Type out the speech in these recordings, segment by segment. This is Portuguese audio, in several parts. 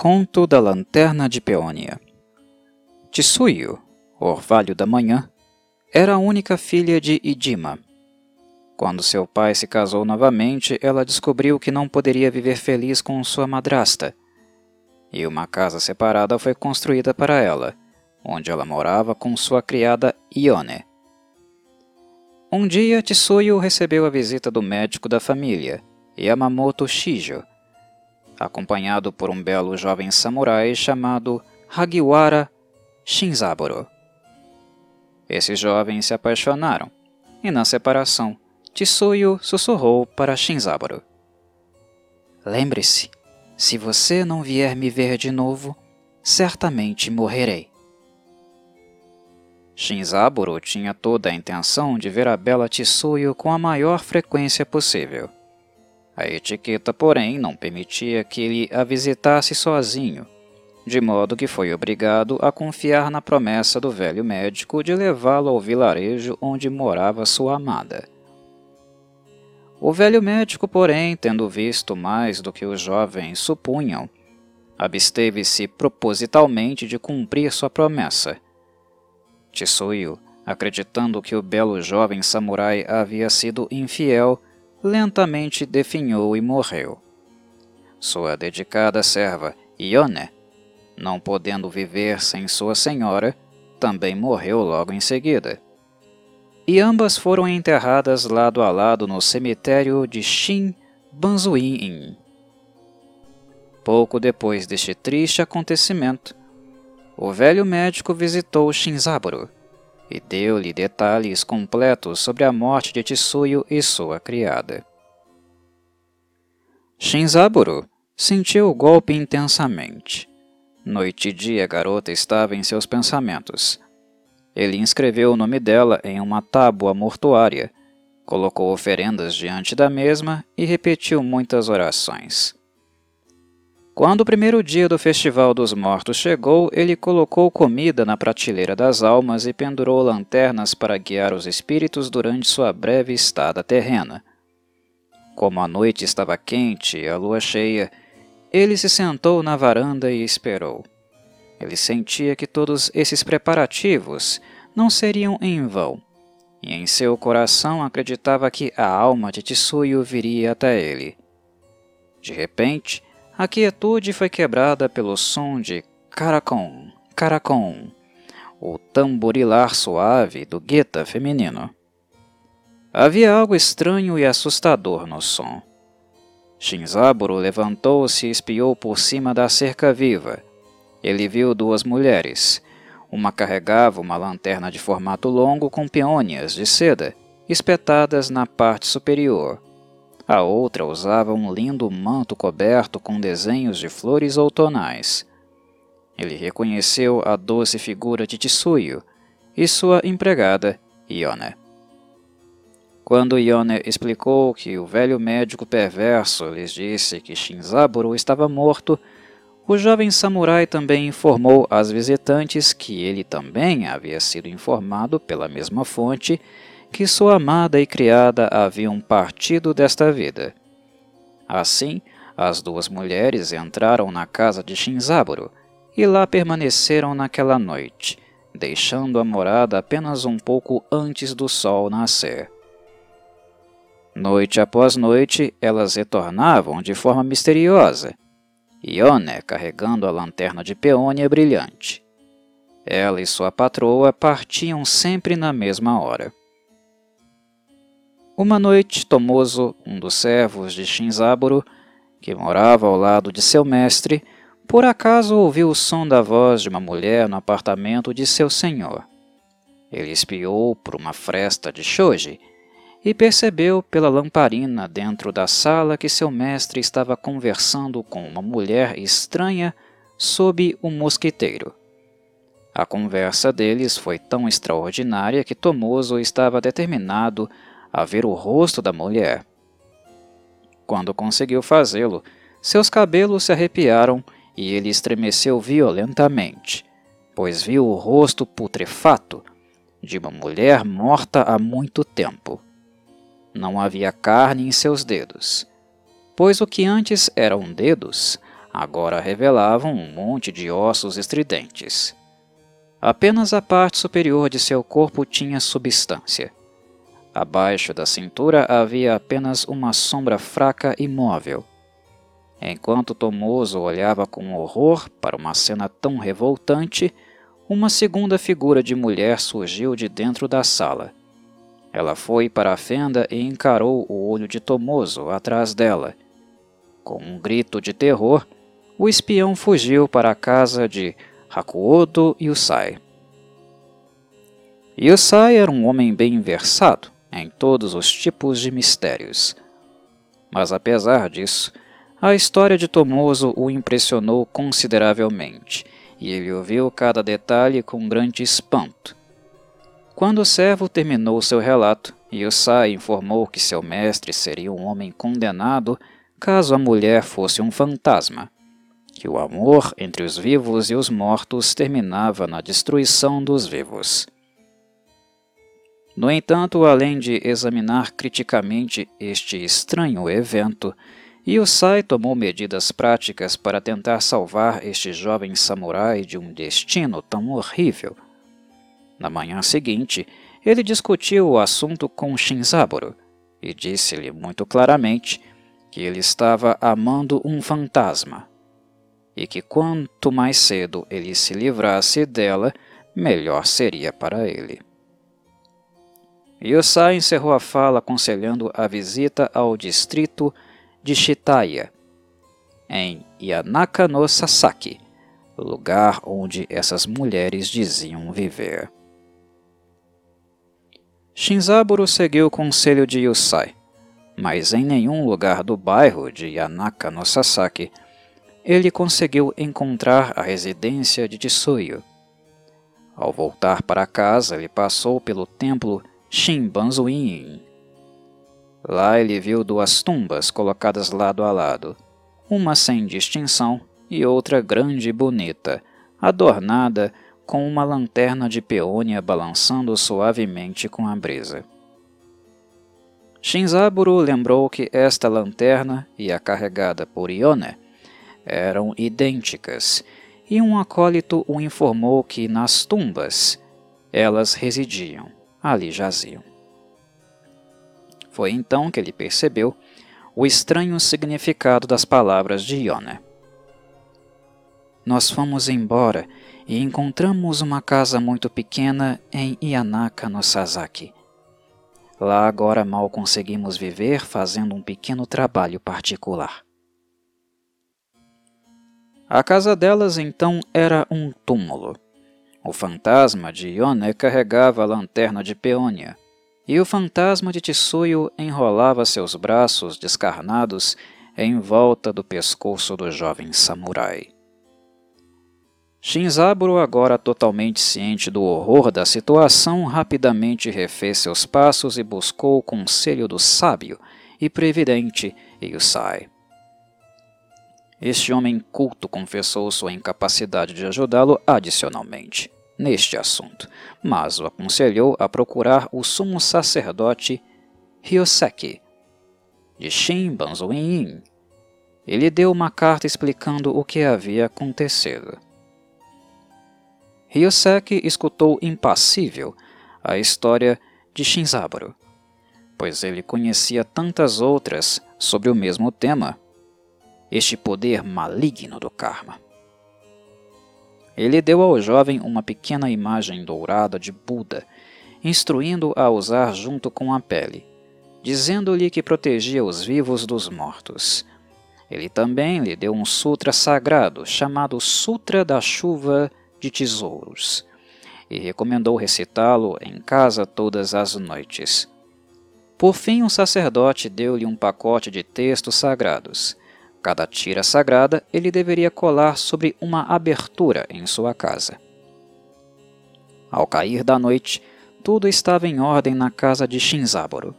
Conto da Lanterna de Peônia Tsuyu, orvalho da manhã, era a única filha de Idima. Quando seu pai se casou novamente, ela descobriu que não poderia viver feliz com sua madrasta, e uma casa separada foi construída para ela, onde ela morava com sua criada Ione. Um dia, Tsuyu recebeu a visita do médico da família, Yamamoto Shijo, acompanhado por um belo jovem samurai chamado Hagiwara Shinzaburo. Esses jovens se apaixonaram, e na separação, Tsuyu sussurrou para Shinzaburo. Lembre-se, se você não vier me ver de novo, certamente morrerei. Shinzaburo tinha toda a intenção de ver a bela Tsuyu com a maior frequência possível. A etiqueta, porém, não permitia que ele a visitasse sozinho, de modo que foi obrigado a confiar na promessa do velho médico de levá-lo ao vilarejo onde morava sua amada. O velho médico, porém, tendo visto mais do que os jovens supunham, absteve-se propositalmente de cumprir sua promessa. Tsuyu, acreditando que o belo jovem samurai havia sido infiel, lentamente definhou e morreu. Sua dedicada serva, Ione, não podendo viver sem sua senhora, também morreu logo em seguida. E ambas foram enterradas lado a lado no cemitério de Shin Banzuin. Pouco depois deste triste acontecimento, o velho médico visitou Shinzaburo e deu-lhe detalhes completos sobre a morte de Tsuyu e sua criada. Shinzaburo sentiu o golpe intensamente. Noite e dia a garota estava em seus pensamentos. Ele inscreveu o nome dela em uma tábua mortuária, colocou oferendas diante da mesma e repetiu muitas orações. Quando o primeiro dia do Festival dos Mortos chegou, ele colocou comida na prateleira das almas e pendurou lanternas para guiar os espíritos durante sua breve estada terrena. Como a noite estava quente e a lua cheia, ele se sentou na varanda e esperou. Ele sentia que todos esses preparativos não seriam em vão, e em seu coração acreditava que a alma de Tsuyu viria até ele. De repente, a quietude foi quebrada pelo som de caracom, caracom, o tamborilar suave do gueta feminino. Havia algo estranho e assustador no som. Shinzaburo levantou-se e espiou por cima da cerca viva. Ele viu duas mulheres. Uma carregava uma lanterna de formato longo com peônias de seda espetadas na parte superior a outra usava um lindo manto coberto com desenhos de flores outonais. Ele reconheceu a doce figura de Tsuyu e sua empregada, Ione. Quando Ione explicou que o velho médico perverso lhes disse que Shinzaburo estava morto, o jovem samurai também informou às visitantes que ele também havia sido informado pela mesma fonte que sua amada e criada haviam partido desta vida. Assim, as duas mulheres entraram na casa de Shinzaburo e lá permaneceram naquela noite, deixando a morada apenas um pouco antes do sol nascer. Noite após noite, elas retornavam de forma misteriosa, Ione carregando a lanterna de peônia brilhante. Ela e sua patroa partiam sempre na mesma hora. Uma noite, Tomoso, um dos servos de Shinzaburo, que morava ao lado de seu mestre, por acaso ouviu o som da voz de uma mulher no apartamento de seu senhor. Ele espiou por uma fresta de shoji e percebeu pela lamparina dentro da sala que seu mestre estava conversando com uma mulher estranha sob um mosquiteiro. A conversa deles foi tão extraordinária que Tomoso estava determinado a ver o rosto da mulher. Quando conseguiu fazê-lo, seus cabelos se arrepiaram e ele estremeceu violentamente, pois viu o rosto putrefato de uma mulher morta há muito tempo. Não havia carne em seus dedos, pois o que antes eram dedos, agora revelavam um monte de ossos estridentes. Apenas a parte superior de seu corpo tinha substância. Abaixo da cintura havia apenas uma sombra fraca e móvel. Enquanto Tomoso olhava com horror para uma cena tão revoltante, uma segunda figura de mulher surgiu de dentro da sala. Ela foi para a fenda e encarou o olho de Tomoso atrás dela. Com um grito de terror, o espião fugiu para a casa de Hakuoto Yusai. Yusai era um homem bem versado em todos os tipos de mistérios. Mas apesar disso, a história de Tomoso o impressionou consideravelmente, e ele ouviu cada detalhe com grande espanto. Quando o servo terminou seu relato, Yusai informou que seu mestre seria um homem condenado caso a mulher fosse um fantasma, que o amor entre os vivos e os mortos terminava na destruição dos vivos. No entanto, além de examinar criticamente este estranho evento, Yusai tomou medidas práticas para tentar salvar este jovem samurai de um destino tão horrível. Na manhã seguinte, ele discutiu o assunto com Shinzaburo e disse-lhe muito claramente que ele estava amando um fantasma e que quanto mais cedo ele se livrasse dela, melhor seria para ele. Yosai encerrou a fala aconselhando a visita ao distrito de Shitaya, em Yanaka no Sasaki, lugar onde essas mulheres diziam viver. Shinzaburo seguiu o conselho de Yosai, mas em nenhum lugar do bairro de Yanaka no Sasaki ele conseguiu encontrar a residência de Tsuyu. Ao voltar para casa, ele passou pelo templo Shinbanzuin. Lá ele viu duas tumbas colocadas lado a lado, uma sem distinção e outra grande e bonita, adornada com uma lanterna de peônia balançando suavemente com a brisa. Shinzaburo lembrou que esta lanterna e a carregada por Ione eram idênticas, e um acólito o informou que nas tumbas elas residiam ali jaziam. Foi então que ele percebeu o estranho significado das palavras de Yone. Nós fomos embora e encontramos uma casa muito pequena em Ianaka no Sasaki. Lá agora mal conseguimos viver fazendo um pequeno trabalho particular. A casa delas então era um túmulo o fantasma de Ione carregava a lanterna de Peônia, e o fantasma de Tsuyu enrolava seus braços descarnados em volta do pescoço do jovem samurai. Shinzaburo, agora totalmente ciente do horror da situação, rapidamente refez seus passos e buscou o conselho do sábio e previdente Yusai. Este homem culto confessou sua incapacidade de ajudá-lo adicionalmente neste assunto, mas o aconselhou a procurar o sumo sacerdote Ryoseki, de Shin Banzuin. Ele deu uma carta explicando o que havia acontecido. Ryoseki escutou impassível a história de Shinzaburo, pois ele conhecia tantas outras sobre o mesmo tema este poder maligno do karma. Ele deu ao jovem uma pequena imagem dourada de Buda, instruindo-o a usar junto com a pele, dizendo-lhe que protegia os vivos dos mortos. Ele também lhe deu um sutra sagrado chamado Sutra da Chuva de Tesouros e recomendou recitá-lo em casa todas as noites. Por fim, o sacerdote deu-lhe um pacote de textos sagrados Cada tira sagrada ele deveria colar sobre uma abertura em sua casa. Ao cair da noite, tudo estava em ordem na casa de Shinzaburo.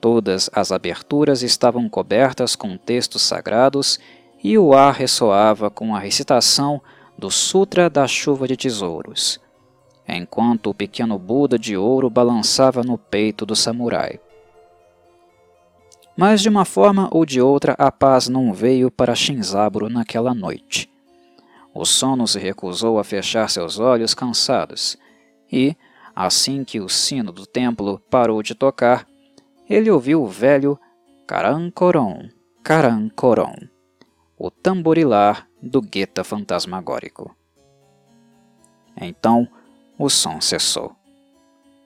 Todas as aberturas estavam cobertas com textos sagrados e o ar ressoava com a recitação do Sutra da Chuva de Tesouros, enquanto o pequeno Buda de ouro balançava no peito do samurai. Mas de uma forma ou de outra a paz não veio para Shinzaburo naquela noite. O sono se recusou a fechar seus olhos cansados, e, assim que o sino do templo parou de tocar, ele ouviu o velho Karankoron, Karankoron, o tamborilar do gueta fantasmagórico. Então, o som cessou.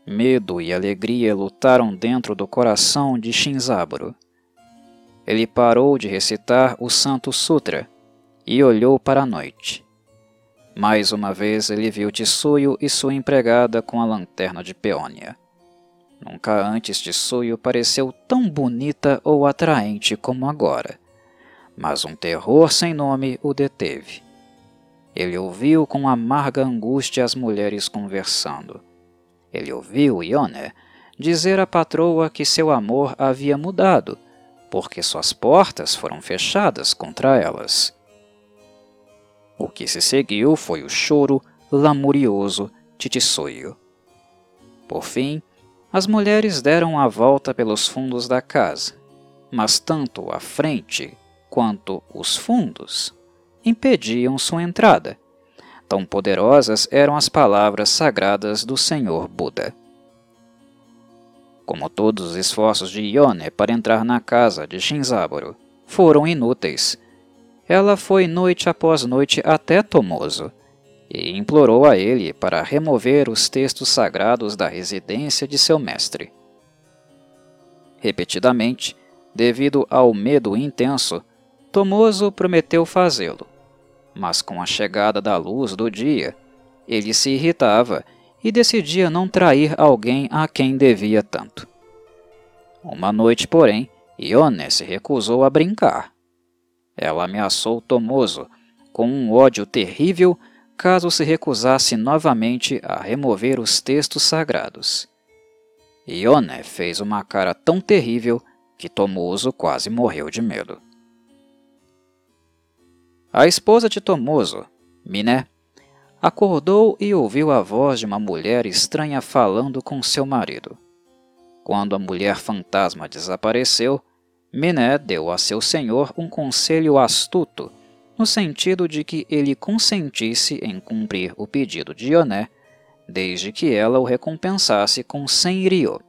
Medo e alegria lutaram dentro do coração de Shinzaburo. Ele parou de recitar o Santo Sutra e olhou para a noite. Mais uma vez ele viu Tsuyo e sua empregada com a lanterna de peônia. Nunca antes Tsuyo pareceu tão bonita ou atraente como agora, mas um terror sem nome o deteve. Ele ouviu com amarga angústia as mulheres conversando. Ele ouviu Ione dizer à patroa que seu amor havia mudado, porque suas portas foram fechadas contra elas. O que se seguiu foi o choro lamurioso de Tissuio. Por fim, as mulheres deram a volta pelos fundos da casa, mas tanto a frente quanto os fundos impediam sua entrada. Tão poderosas eram as palavras sagradas do Senhor Buda. Como todos os esforços de Ione para entrar na casa de Shinzaburo foram inúteis, ela foi noite após noite até Tomoso e implorou a ele para remover os textos sagrados da residência de seu mestre. Repetidamente, devido ao medo intenso, Tomoso prometeu fazê-lo, mas com a chegada da luz do dia, ele se irritava e decidia não trair alguém a quem devia tanto. Uma noite, porém, Ione se recusou a brincar. Ela ameaçou Tomoso com um ódio terrível caso se recusasse novamente a remover os textos sagrados. Ione fez uma cara tão terrível que Tomoso quase morreu de medo. A esposa de Tomoso, Miné, acordou e ouviu a voz de uma mulher estranha falando com seu marido. Quando a mulher fantasma desapareceu, Miné deu a seu senhor um conselho astuto no sentido de que ele consentisse em cumprir o pedido de Ioné, desde que ela o recompensasse com cem ryo.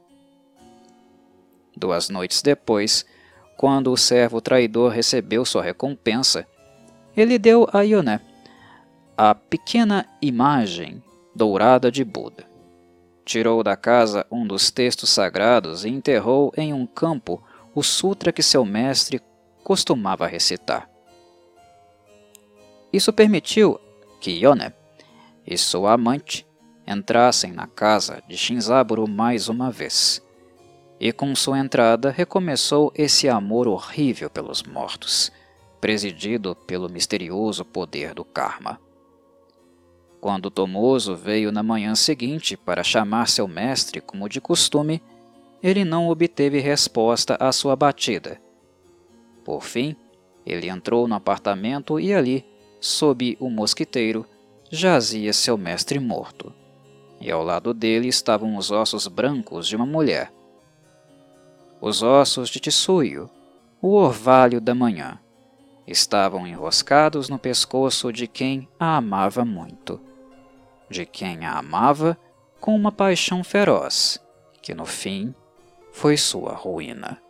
Duas noites depois, quando o servo traidor recebeu sua recompensa, ele deu a Ioné a pequena imagem dourada de Buda. Tirou da casa um dos textos sagrados e enterrou em um campo o sutra que seu mestre costumava recitar. Isso permitiu que Yone e sua amante entrassem na casa de Shinzaburo mais uma vez. E com sua entrada recomeçou esse amor horrível pelos mortos, presidido pelo misterioso poder do karma. Quando Tomoso veio na manhã seguinte para chamar seu mestre como de costume, ele não obteve resposta à sua batida. Por fim, ele entrou no apartamento e ali sob o mosquiteiro, jazia seu mestre morto, e ao lado dele estavam os ossos brancos de uma mulher. Os ossos de Tsuyo, o orvalho da manhã, estavam enroscados no pescoço de quem a amava muito, de quem a amava com uma paixão feroz, que no fim foi sua ruína.